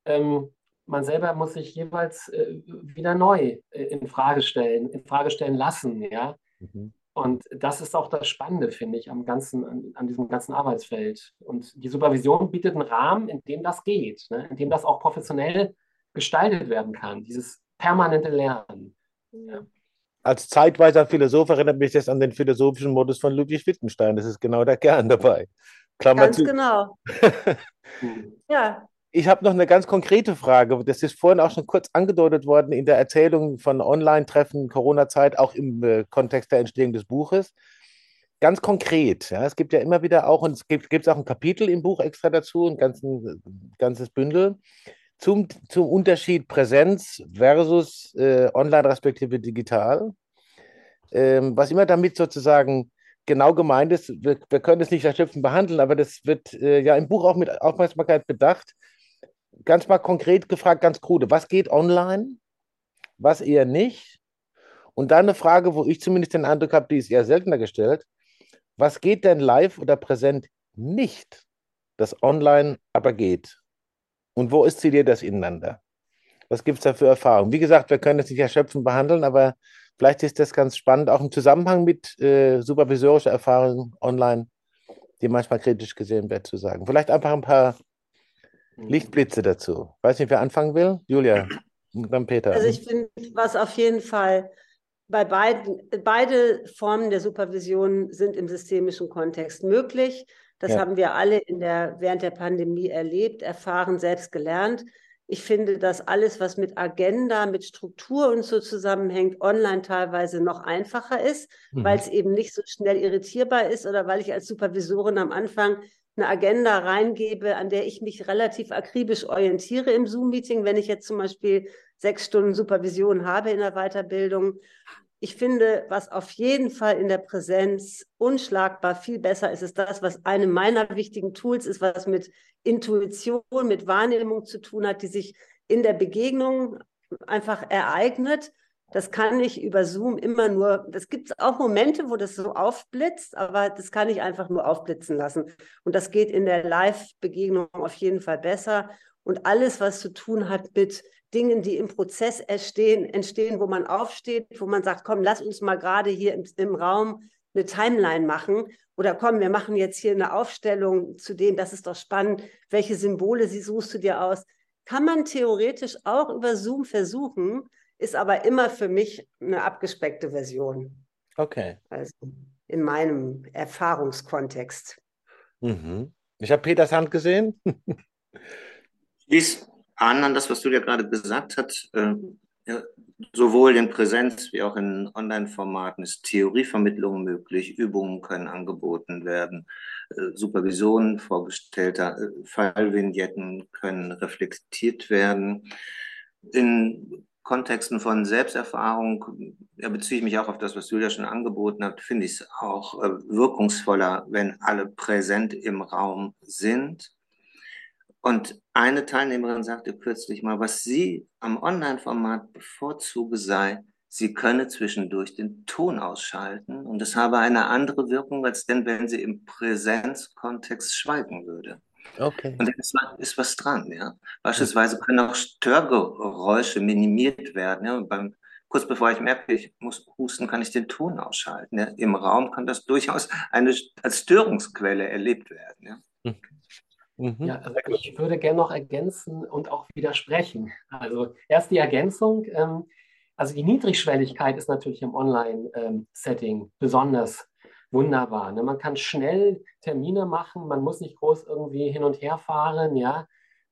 ähm, man selber muss sich jeweils äh, wieder neu äh, in Frage stellen, in Frage stellen lassen. Ja? Mhm. Und das ist auch das Spannende, finde ich, am ganzen, an, an, diesem ganzen Arbeitsfeld. Und die Supervision bietet einen Rahmen, in dem das geht, ne? in dem das auch professionell gestaltet werden kann, dieses permanente Lernen. Ja. Als zeitweiser Philosoph erinnert mich das an den philosophischen Modus von Ludwig Wittgenstein. Das ist genau der Kern dabei. Klammer Ganz zu. genau. ja, ich habe noch eine ganz konkrete Frage. Das ist vorhin auch schon kurz angedeutet worden in der Erzählung von Online-Treffen, Corona-Zeit, auch im äh, Kontext der Entstehung des Buches. Ganz konkret, ja, es gibt ja immer wieder auch, und es gibt, gibt auch ein Kapitel im Buch extra dazu, ein ganzen, ganzes Bündel, zum, zum Unterschied Präsenz versus äh, online respektive digital. Ähm, was immer damit sozusagen genau gemeint ist, wir, wir können es nicht erschöpfend behandeln, aber das wird äh, ja im Buch auch mit Aufmerksamkeit bedacht ganz mal konkret gefragt, ganz krude, was geht online, was eher nicht? Und dann eine Frage, wo ich zumindest den Eindruck habe, die ist eher seltener gestellt. Was geht denn live oder präsent nicht, das online aber geht? Und wo ist sie dir das ineinander? Was gibt es da für Erfahrungen? Wie gesagt, wir können es nicht erschöpfend behandeln, aber vielleicht ist das ganz spannend, auch im Zusammenhang mit äh, supervisorischer Erfahrung online, die manchmal kritisch gesehen wird, zu sagen. Vielleicht einfach ein paar Lichtblitze dazu. Weiß nicht, wer anfangen will? Julia, dann Peter. Also ich finde, was auf jeden Fall bei beiden, beide Formen der Supervision sind im systemischen Kontext möglich. Das ja. haben wir alle in der, während der Pandemie erlebt, erfahren, selbst gelernt. Ich finde, dass alles, was mit Agenda, mit Struktur und so zusammenhängt, online teilweise noch einfacher ist, mhm. weil es eben nicht so schnell irritierbar ist oder weil ich als Supervisorin am Anfang eine Agenda reingebe, an der ich mich relativ akribisch orientiere im Zoom-Meeting, wenn ich jetzt zum Beispiel sechs Stunden Supervision habe in der Weiterbildung. Ich finde, was auf jeden Fall in der Präsenz unschlagbar viel besser ist, ist das, was eine meiner wichtigen Tools ist, was mit Intuition, mit Wahrnehmung zu tun hat, die sich in der Begegnung einfach ereignet das kann ich über Zoom immer nur, das gibt auch Momente, wo das so aufblitzt, aber das kann ich einfach nur aufblitzen lassen. Und das geht in der Live-Begegnung auf jeden Fall besser. Und alles, was zu tun hat mit Dingen, die im Prozess entstehen, entstehen, wo man aufsteht, wo man sagt, komm, lass uns mal gerade hier im, im Raum eine Timeline machen oder komm, wir machen jetzt hier eine Aufstellung zu dem, das ist doch spannend, welche Symbole sie suchst du dir aus, kann man theoretisch auch über Zoom versuchen, ist aber immer für mich eine abgespeckte Version. Okay. Also in meinem Erfahrungskontext. Mhm. Ich habe Peters Hand gesehen. Schließ an an das, was dir gerade gesagt hast. Äh, ja, sowohl in Präsenz wie auch in Online-Formaten ist Theorievermittlung möglich, Übungen können angeboten werden, äh, Supervisionen vorgestellter äh, Fallvignetten können reflektiert werden. In Kontexten von Selbsterfahrung, da beziehe ich mich auch auf das, was Julia schon angeboten hat, finde ich es auch äh, wirkungsvoller, wenn alle präsent im Raum sind. Und eine Teilnehmerin sagte kürzlich mal, was sie am Online-Format bevorzuge sei, sie könne zwischendurch den Ton ausschalten und es habe eine andere Wirkung, als denn, wenn sie im Präsenzkontext schweigen würde. Okay. Und da ist, ist was dran, ja. Beispielsweise können auch Störgeräusche minimiert werden, ja. Und beim, kurz bevor ich merke, ich muss husten, kann ich den Ton ausschalten. Ja? Im Raum kann das durchaus eine, als Störungsquelle erlebt werden. Ja? Mhm. Ja, also ich würde gerne noch ergänzen und auch widersprechen. Also erst die Ergänzung. Ähm, also die Niedrigschwelligkeit ist natürlich im Online-Setting besonders wunderbar. Ne? Man kann schnell Termine machen, man muss nicht groß irgendwie hin und her fahren, ja.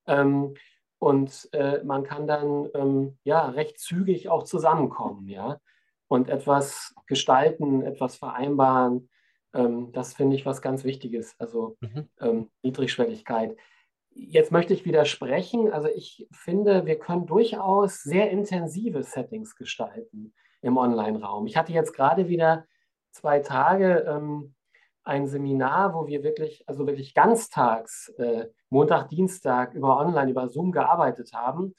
Ähm, und äh, man kann dann ähm, ja recht zügig auch zusammenkommen, ja. Und etwas gestalten, etwas vereinbaren. Ähm, das finde ich was ganz Wichtiges. Also mhm. Ähm, Niedrigschwelligkeit. Jetzt möchte ich widersprechen. Also ich finde, wir können durchaus sehr intensive Settings gestalten im Online-Raum. Ich hatte jetzt gerade wieder zwei Tage ähm, ein Seminar, wo wir wirklich, also wirklich ganztags, äh, Montag, Dienstag über Online, über Zoom gearbeitet haben.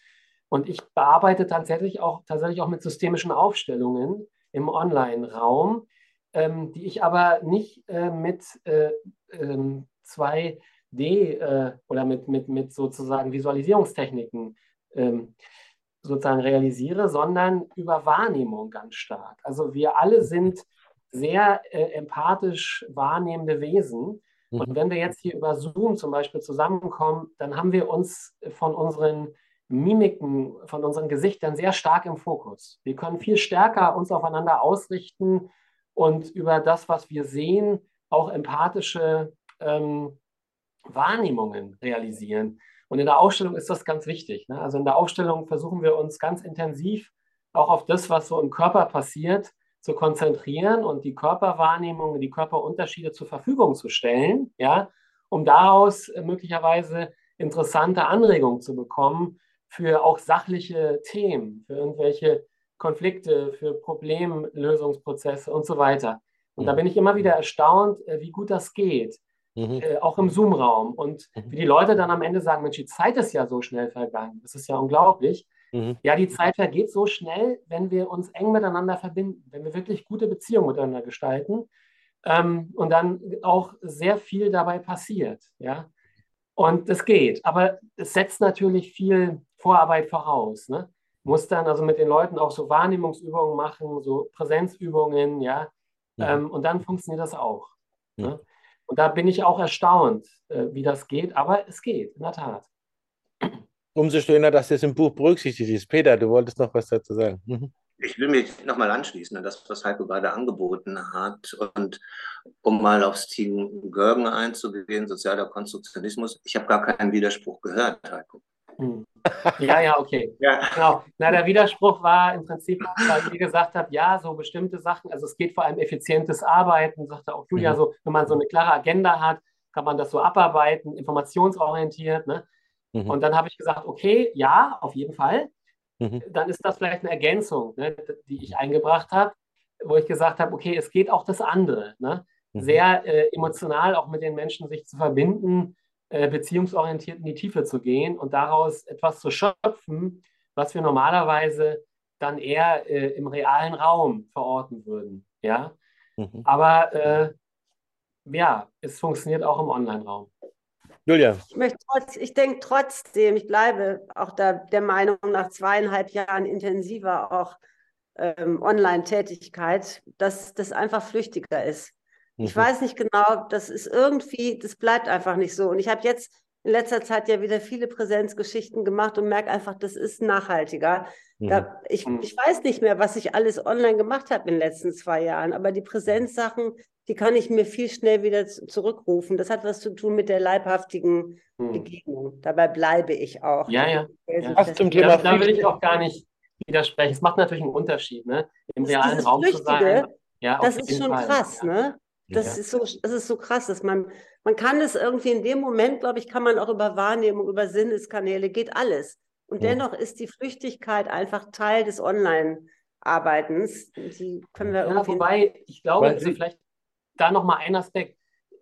Und ich bearbeite tatsächlich auch, tatsächlich auch mit systemischen Aufstellungen im Online-Raum, ähm, die ich aber nicht äh, mit äh, 2D ähm, äh, oder mit, mit, mit sozusagen Visualisierungstechniken ähm, sozusagen realisiere, sondern über Wahrnehmung ganz stark. Also wir alle sind sehr äh, empathisch wahrnehmende Wesen. Mhm. Und wenn wir jetzt hier über Zoom zum Beispiel zusammenkommen, dann haben wir uns von unseren Mimiken, von unseren Gesichtern sehr stark im Fokus. Wir können viel stärker uns aufeinander ausrichten und über das, was wir sehen, auch empathische ähm, Wahrnehmungen realisieren. Und in der Ausstellung ist das ganz wichtig. Ne? Also in der Ausstellung versuchen wir uns ganz intensiv auch auf das, was so im Körper passiert, zu konzentrieren und die Körperwahrnehmung, die Körperunterschiede zur Verfügung zu stellen, ja, um daraus äh, möglicherweise interessante Anregungen zu bekommen für auch sachliche Themen, für irgendwelche Konflikte, für Problemlösungsprozesse und so weiter. Und mhm. da bin ich immer wieder erstaunt, äh, wie gut das geht, mhm. äh, auch im Zoom-Raum. Und mhm. wie die Leute dann am Ende sagen, Mensch, die Zeit ist ja so schnell vergangen. Das ist ja unglaublich. Mhm. Ja, die Zeit vergeht so schnell, wenn wir uns eng miteinander verbinden, wenn wir wirklich gute Beziehungen miteinander gestalten ähm, und dann auch sehr viel dabei passiert. Ja? Und es geht, aber es setzt natürlich viel Vorarbeit voraus. Ne? Muss dann also mit den Leuten auch so Wahrnehmungsübungen machen, so Präsenzübungen, ja. Mhm. Ähm, und dann funktioniert das auch. Mhm. Ne? Und da bin ich auch erstaunt, äh, wie das geht, aber es geht, in der Tat. Umso schöner, dass das im Buch berücksichtigt ist. Peter, du wolltest noch was dazu sagen. Mhm. Ich will mich nochmal anschließen an das, was Heiko gerade angeboten hat. Und um mal aufs Team Görgen einzugehen, sozialer Konstruktionismus, ich habe gar keinen Widerspruch gehört, Heiko. Hm. Ja, ja, okay. Ja. Genau. Na, der Widerspruch war im Prinzip, weil ihr gesagt habt, ja, so bestimmte Sachen, also es geht vor allem effizientes Arbeiten, sagte auch Julia, mhm. so, wenn man so eine klare Agenda hat, kann man das so abarbeiten, informationsorientiert, ne? Mhm. Und dann habe ich gesagt, okay, ja, auf jeden Fall. Mhm. Dann ist das vielleicht eine Ergänzung, ne, die ich eingebracht habe, wo ich gesagt habe, okay, es geht auch das andere. Ne? Mhm. Sehr äh, emotional auch mit den Menschen sich zu verbinden, äh, beziehungsorientiert in die Tiefe zu gehen und daraus etwas zu schöpfen, was wir normalerweise dann eher äh, im realen Raum verorten würden. Ja? Mhm. Aber äh, ja, es funktioniert auch im Online-Raum. Julia. Ich, möchte trotz, ich denke trotzdem, ich bleibe auch da der Meinung, nach zweieinhalb Jahren intensiver auch ähm, Online-Tätigkeit, dass das einfach flüchtiger ist. Mhm. Ich weiß nicht genau, das ist irgendwie, das bleibt einfach nicht so. Und ich habe jetzt in letzter Zeit ja wieder viele Präsenzgeschichten gemacht und merke einfach, das ist nachhaltiger. Mhm. Da, ich, mhm. ich weiß nicht mehr, was ich alles online gemacht habe in den letzten zwei Jahren, aber die Präsenzsachen, die kann ich mir viel schnell wieder zurückrufen. Das hat was zu tun mit der leibhaftigen mhm. Begegnung. Dabei bleibe ich auch. Ja, ja. ja. Ach, zum Thema da, da will ich auch gar nicht widersprechen. Es macht natürlich einen Unterschied, ne? im realen Raum Flüchtige, zu sein. Ja, das ist schon Fall. krass, ne? Das, ja. ist so, das ist so krass, dass man, man kann es irgendwie in dem Moment, glaube ich, kann man auch über Wahrnehmung, über Sinneskanäle, geht alles. Und ja. dennoch ist die Flüchtigkeit einfach Teil des Online-Arbeitens. Die können wir ja, irgendwie. Wobei, ich glaube, also vielleicht da nochmal ein Aspekt.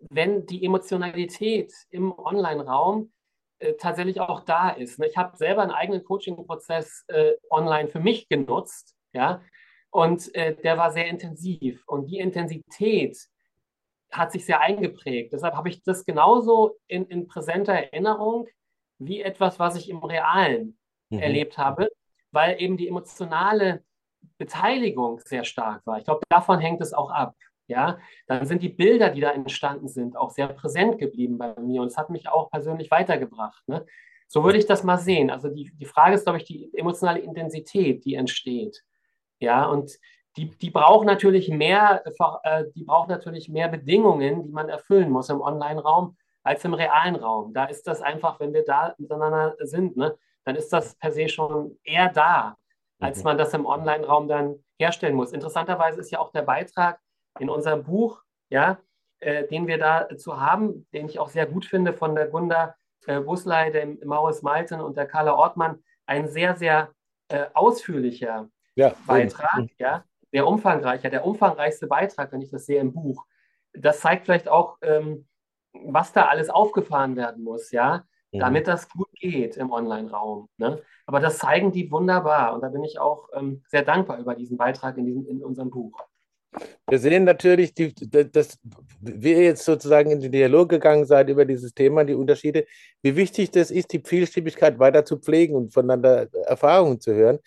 Wenn die Emotionalität im Online-Raum äh, tatsächlich auch da ist. Ne? Ich habe selber einen eigenen Coaching-Prozess äh, online für mich genutzt, ja, und äh, der war sehr intensiv. Und die Intensität hat sich sehr eingeprägt. Deshalb habe ich das genauso in, in präsenter Erinnerung wie etwas, was ich im Realen mhm. erlebt habe, weil eben die emotionale Beteiligung sehr stark war. Ich glaube, davon hängt es auch ab. Ja, dann sind die Bilder, die da entstanden sind, auch sehr präsent geblieben bei mir und es hat mich auch persönlich weitergebracht. Ne? So würde ich das mal sehen. Also die, die Frage ist, glaube ich, die emotionale Intensität, die entsteht. Ja, und die, die braucht natürlich mehr, äh, die braucht natürlich mehr Bedingungen, die man erfüllen muss im Online-Raum als im realen Raum. Da ist das einfach, wenn wir da miteinander sind, ne, dann ist das per se schon eher da, als mhm. man das im Online-Raum dann herstellen muss. Interessanterweise ist ja auch der Beitrag in unserem Buch, ja, äh, den wir dazu haben, den ich auch sehr gut finde, von der Gunda äh, Busley, dem Maurice Malten und der Carla Ortmann, ein sehr, sehr äh, ausführlicher ja, Beitrag, mhm. ja, sehr umfangreicher, der umfangreichste Beitrag, wenn ich das sehe im Buch. Das zeigt vielleicht auch, ähm, was da alles aufgefahren werden muss, ja, mhm. damit das gut geht im Online-Raum. Ne? Aber das zeigen die wunderbar und da bin ich auch ähm, sehr dankbar über diesen Beitrag in, diesem, in unserem Buch. Wir sehen natürlich, die, dass wir jetzt sozusagen in den Dialog gegangen seid über dieses Thema, die Unterschiede, wie wichtig das ist, die Vielstimmigkeit weiter zu pflegen und voneinander Erfahrungen zu hören.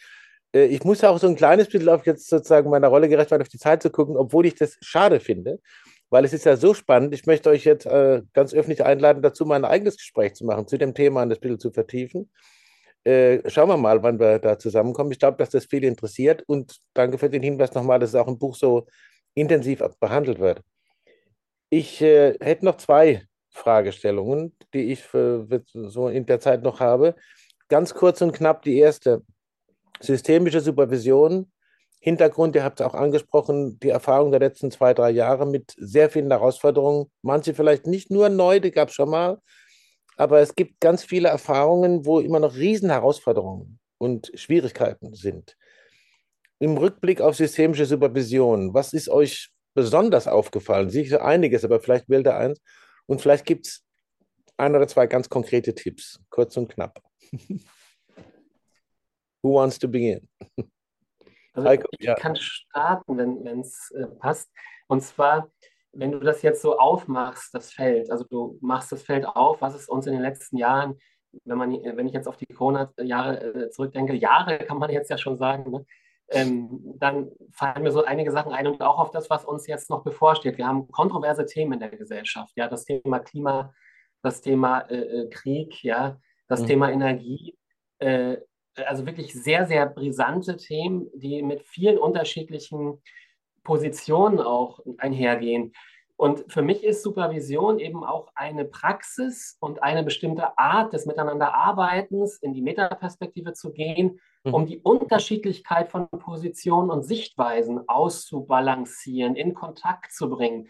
Äh, ich muss auch so ein kleines bisschen auf jetzt sozusagen meiner Rolle gerecht werden, auf die Zeit zu gucken, obwohl ich das schade finde, weil es ist ja so spannend. Ich möchte euch jetzt äh, ganz öffentlich einladen, dazu mal ein eigenes Gespräch zu machen, zu dem Thema und das bisschen zu vertiefen. Äh, schauen wir mal, wann wir da zusammenkommen. Ich glaube, dass das viele interessiert und danke für den Hinweis nochmal, dass es auch im Buch so intensiv behandelt wird. Ich äh, hätte noch zwei Fragestellungen, die ich für, so in der Zeit noch habe. Ganz kurz und knapp die erste. Systemische Supervision. Hintergrund, ihr habt es auch angesprochen, die Erfahrung der letzten zwei, drei Jahre mit sehr vielen Herausforderungen. Manche vielleicht nicht nur neu, die gab es schon mal, aber es gibt ganz viele Erfahrungen, wo immer noch Riesenherausforderungen und Schwierigkeiten sind. Im Rückblick auf systemische Supervision, was ist euch besonders aufgefallen? Sicher einiges, aber vielleicht wählt ihr eins. Und vielleicht gibt es ein oder zwei ganz konkrete Tipps, kurz und knapp. Who wants to begin? Also Heiko, ich ja. kann starten, wenn es äh, passt. Und zwar wenn du das jetzt so aufmachst, das Feld, also du machst das Feld auf, was ist uns in den letzten Jahren, wenn man, wenn ich jetzt auf die Corona-Jahre äh, zurückdenke, Jahre kann man jetzt ja schon sagen, ne? ähm, dann fallen mir so einige Sachen ein und auch auf das, was uns jetzt noch bevorsteht. Wir haben kontroverse Themen in der Gesellschaft, ja, das Thema Klima, das Thema äh, äh Krieg, ja, das mhm. Thema Energie, äh, also wirklich sehr, sehr brisante Themen, die mit vielen unterschiedlichen Positionen auch einhergehen. Und für mich ist Supervision eben auch eine Praxis und eine bestimmte Art des Miteinanderarbeitens in die Metaperspektive zu gehen, mhm. um die Unterschiedlichkeit von Positionen und Sichtweisen auszubalancieren, in Kontakt zu bringen.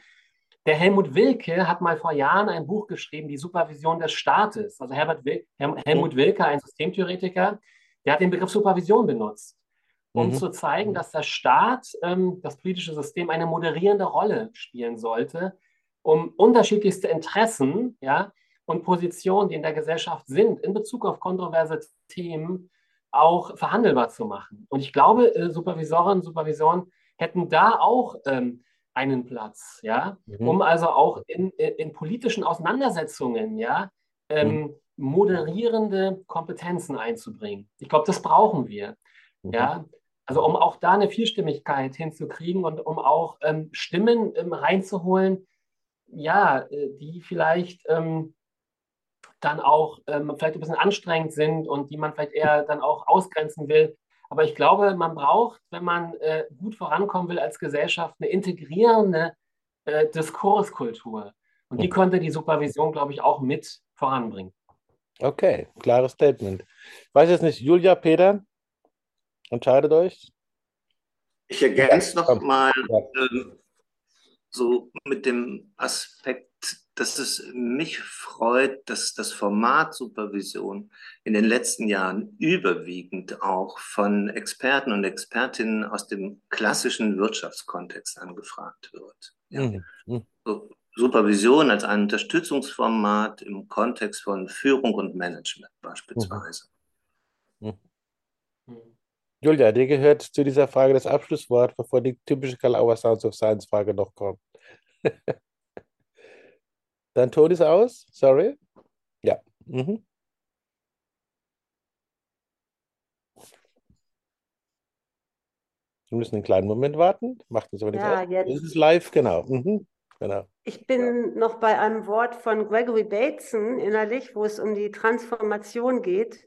Der Helmut Wilke hat mal vor Jahren ein Buch geschrieben, Die Supervision des Staates. Also Herbert Wil Helmut Wilke, ein Systemtheoretiker, der hat den Begriff Supervision benutzt um mhm. zu zeigen, dass der Staat, ähm, das politische System, eine moderierende Rolle spielen sollte, um unterschiedlichste Interessen ja, und Positionen, die in der Gesellschaft sind, in Bezug auf kontroverse Themen auch verhandelbar zu machen. Und ich glaube, äh, Supervisorinnen und Supervisoren hätten da auch ähm, einen Platz, ja, mhm. um also auch in, in, politischen Auseinandersetzungen, ja, ähm, mhm. Moderierende Kompetenzen einzubringen. Ich glaube, das brauchen wir. Mhm. Ja, also um auch da eine Vielstimmigkeit hinzukriegen und um auch ähm, Stimmen ähm, reinzuholen, ja, äh, die vielleicht ähm, dann auch ähm, vielleicht ein bisschen anstrengend sind und die man vielleicht eher dann auch ausgrenzen will. Aber ich glaube, man braucht, wenn man äh, gut vorankommen will als Gesellschaft, eine integrierende äh, Diskurskultur. Und die könnte die Supervision, glaube ich, auch mit voranbringen. Okay, klares Statement. Ich weiß jetzt nicht, Julia, Peter, Entscheidet euch. Ich ergänze ja. äh, so mit dem Aspekt dass es mich freut, dass das Format Supervision in den letzten Jahren überwiegend auch von Experten und Expertinnen aus dem klassischen Wirtschaftskontext angefragt wird. Ja. Mhm. mhm. Supervision als ein Unterstützungsformat im Kontext von Führung und Management beispielsweise. Mhm. Mhm. Julia, dir gehört zu dieser Frage das Abschlusswort, bevor die typische Karl Sounds of Science Frage noch kommt. Dein Ton ist aus? Sorry? Ja. Mhm. Wir müssen einen kleinen Moment warten. Macht uns aber nichts ja, Jetzt. Das ist live, genau. Mhm. Genau. Ich bin noch bei einem Wort von Gregory Bateson innerlich, wo es um die Transformation geht.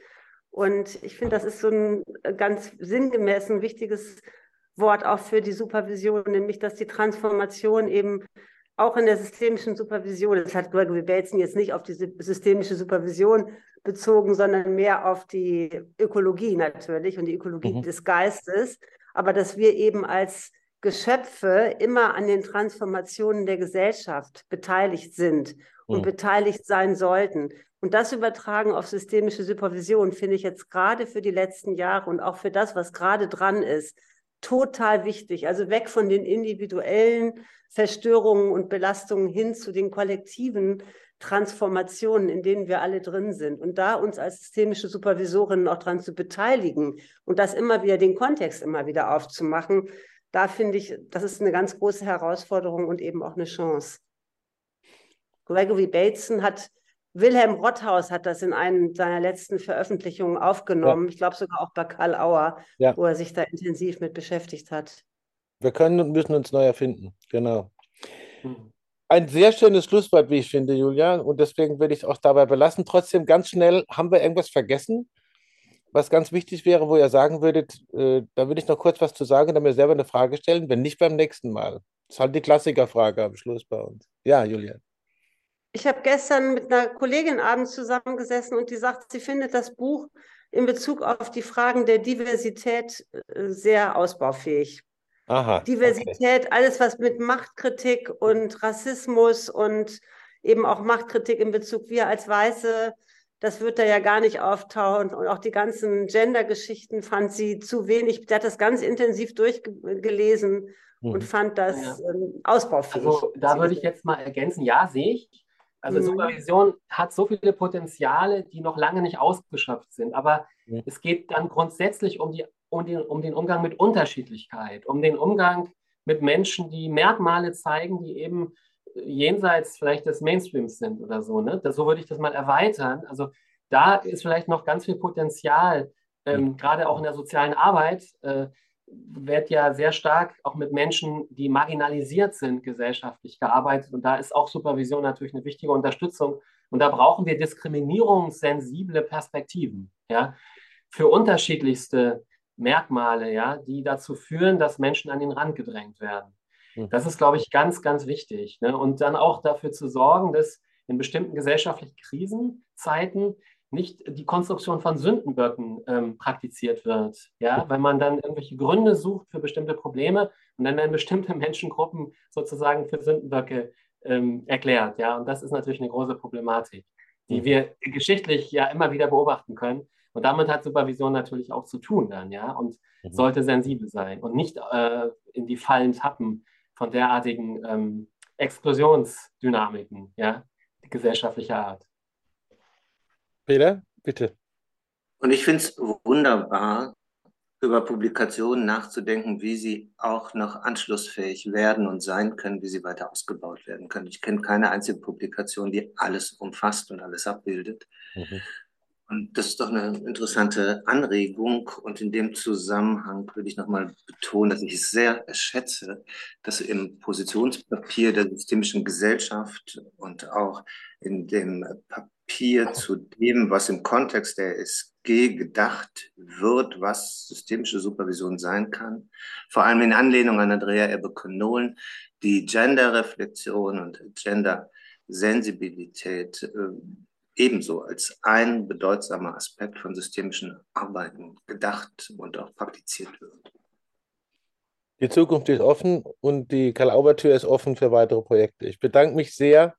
Und ich finde, das ist so ein ganz sinngemäß ein wichtiges Wort auch für die Supervision, nämlich dass die Transformation eben auch in der systemischen Supervision, das hat Gregory Bateson jetzt nicht auf die systemische Supervision bezogen, sondern mehr auf die Ökologie natürlich und die Ökologie mhm. des Geistes, aber dass wir eben als Geschöpfe immer an den Transformationen der Gesellschaft beteiligt sind und mhm. beteiligt sein sollten. Und das übertragen auf systemische Supervision finde ich jetzt gerade für die letzten Jahre und auch für das, was gerade dran ist, total wichtig. Also weg von den individuellen Verstörungen und Belastungen hin zu den kollektiven Transformationen, in denen wir alle drin sind. Und da uns als systemische Supervisorinnen auch dran zu beteiligen und das immer wieder, den Kontext immer wieder aufzumachen, da finde ich, das ist eine ganz große Herausforderung und eben auch eine Chance. Gregory Bateson hat Wilhelm Rotthaus hat das in einem seiner letzten Veröffentlichungen aufgenommen. Ja. Ich glaube sogar auch bei Karl Auer, ja. wo er sich da intensiv mit beschäftigt hat. Wir können und müssen uns neu erfinden. Genau. Hm. Ein sehr schönes Schlusswort, wie ich finde, Julian. Und deswegen würde ich es auch dabei belassen. Trotzdem ganz schnell, haben wir irgendwas vergessen, was ganz wichtig wäre, wo ihr sagen würdet, äh, da würde ich noch kurz was zu sagen, dann mir selber eine Frage stellen, wenn nicht beim nächsten Mal. Das ist halt die Klassikerfrage am Schluss bei uns. Ja, Julian. Ich habe gestern mit einer Kollegin abends zusammengesessen und die sagt, sie findet das Buch in Bezug auf die Fragen der Diversität äh, sehr ausbaufähig. Aha, Diversität, okay. alles was mit Machtkritik und Rassismus und eben auch Machtkritik in Bezug wir als Weiße, das wird da ja gar nicht auftauchen. Und auch die ganzen Gender-Geschichten fand sie zu wenig. Sie hat das ganz intensiv durchgelesen mhm. und fand das ja. ähm, ausbaufähig. Also da würde ich jetzt mal ergänzen, ja, sehe ich. Also mhm. Supervision hat so viele Potenziale, die noch lange nicht ausgeschöpft sind. Aber mhm. es geht dann grundsätzlich um, die, um, den, um den Umgang mit Unterschiedlichkeit, um den Umgang mit Menschen, die Merkmale zeigen, die eben jenseits vielleicht des Mainstreams sind oder so. Ne? Das, so würde ich das mal erweitern. Also da ist vielleicht noch ganz viel Potenzial, ähm, gerade auch in der sozialen Arbeit. Äh, wird ja sehr stark auch mit Menschen, die marginalisiert sind, gesellschaftlich gearbeitet. Und da ist auch Supervision natürlich eine wichtige Unterstützung. Und da brauchen wir diskriminierungssensible Perspektiven, ja, für unterschiedlichste Merkmale, ja, die dazu führen, dass Menschen an den Rand gedrängt werden. Das ist, glaube ich, ganz, ganz wichtig. Ne? Und dann auch dafür zu sorgen, dass in bestimmten gesellschaftlichen Krisenzeiten nicht die Konstruktion von Sündenböcken ähm, praktiziert wird, ja, weil man dann irgendwelche Gründe sucht für bestimmte Probleme und dann werden bestimmte Menschengruppen sozusagen für Sündenböcke ähm, erklärt, ja, und das ist natürlich eine große Problematik, die mhm. wir geschichtlich ja immer wieder beobachten können und damit hat Supervision natürlich auch zu tun dann, ja, und mhm. sollte sensibel sein und nicht äh, in die Fallen tappen von derartigen ähm, Exklusionsdynamiken, ja, gesellschaftlicher Art. Peter, bitte. Und ich finde es wunderbar, über Publikationen nachzudenken, wie sie auch noch anschlussfähig werden und sein können, wie sie weiter ausgebaut werden können. Ich kenne keine einzige Publikation, die alles umfasst und alles abbildet. Mhm. Und das ist doch eine interessante Anregung. Und in dem Zusammenhang würde ich nochmal betonen, dass ich es sehr schätze, dass im Positionspapier der systemischen Gesellschaft und auch in dem Papier zu dem, was im Kontext der SG gedacht wird, was systemische Supervision sein kann, vor allem in Anlehnung an Andrea Ebbe-Knolen, die Gender-Reflexion und Gender-Sensibilität äh, ebenso als ein bedeutsamer Aspekt von systemischen Arbeiten gedacht und auch praktiziert wird. Die Zukunft ist offen und die Karl-Auber-Tür ist offen für weitere Projekte. Ich bedanke mich sehr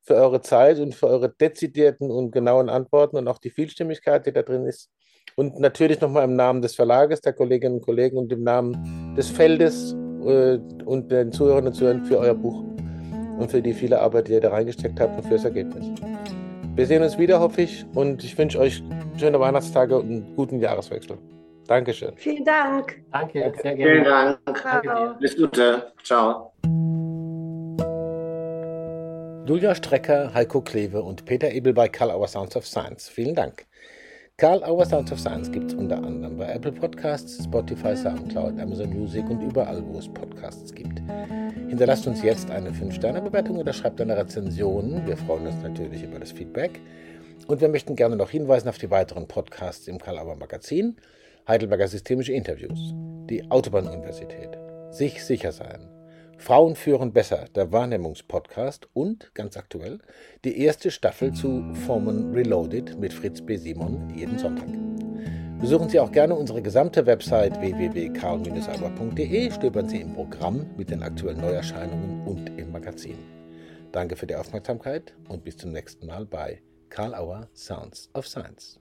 für eure Zeit und für eure dezidierten und genauen Antworten und auch die Vielstimmigkeit, die da drin ist. Und natürlich nochmal im Namen des Verlages, der Kolleginnen und Kollegen und im Namen des Feldes äh, und den Zuhörern und Zuhörern für euer Buch und für die viele Arbeit, die ihr da reingesteckt habt und fürs Ergebnis. Wir sehen uns wieder, hoffe ich, und ich wünsche euch schöne Weihnachtstage und einen guten Jahreswechsel. Dankeschön. Vielen Dank. Danke, Danke. sehr gerne. Vielen Dank. Danke Bis Gute. Ciao. Julia Strecker, Heiko Kleve und Peter Ebel bei Karl Our Sounds of Science. Vielen Dank. Karl Our Sounds of Science gibt es unter anderem bei Apple Podcasts, Spotify, Soundcloud, Amazon Music und überall, wo es Podcasts gibt. Hinterlasst uns jetzt eine 5-Sterne-Bewertung oder schreibt eine Rezension. Wir freuen uns natürlich über das Feedback. Und wir möchten gerne noch hinweisen auf die weiteren Podcasts im Karl Auer Magazin, Heidelberger Systemische Interviews, die Autobahnuniversität, Sich sicher sein, Frauen führen besser, der Wahrnehmungspodcast und, ganz aktuell, die erste Staffel zu Formen Reloaded mit Fritz B. Simon jeden Sonntag. Besuchen Sie auch gerne unsere gesamte Website www.karl-alber.de, stöbern Sie im Programm mit den aktuellen Neuerscheinungen und im Magazin. Danke für die Aufmerksamkeit und bis zum nächsten Mal bei Karl Auer Sounds of Science.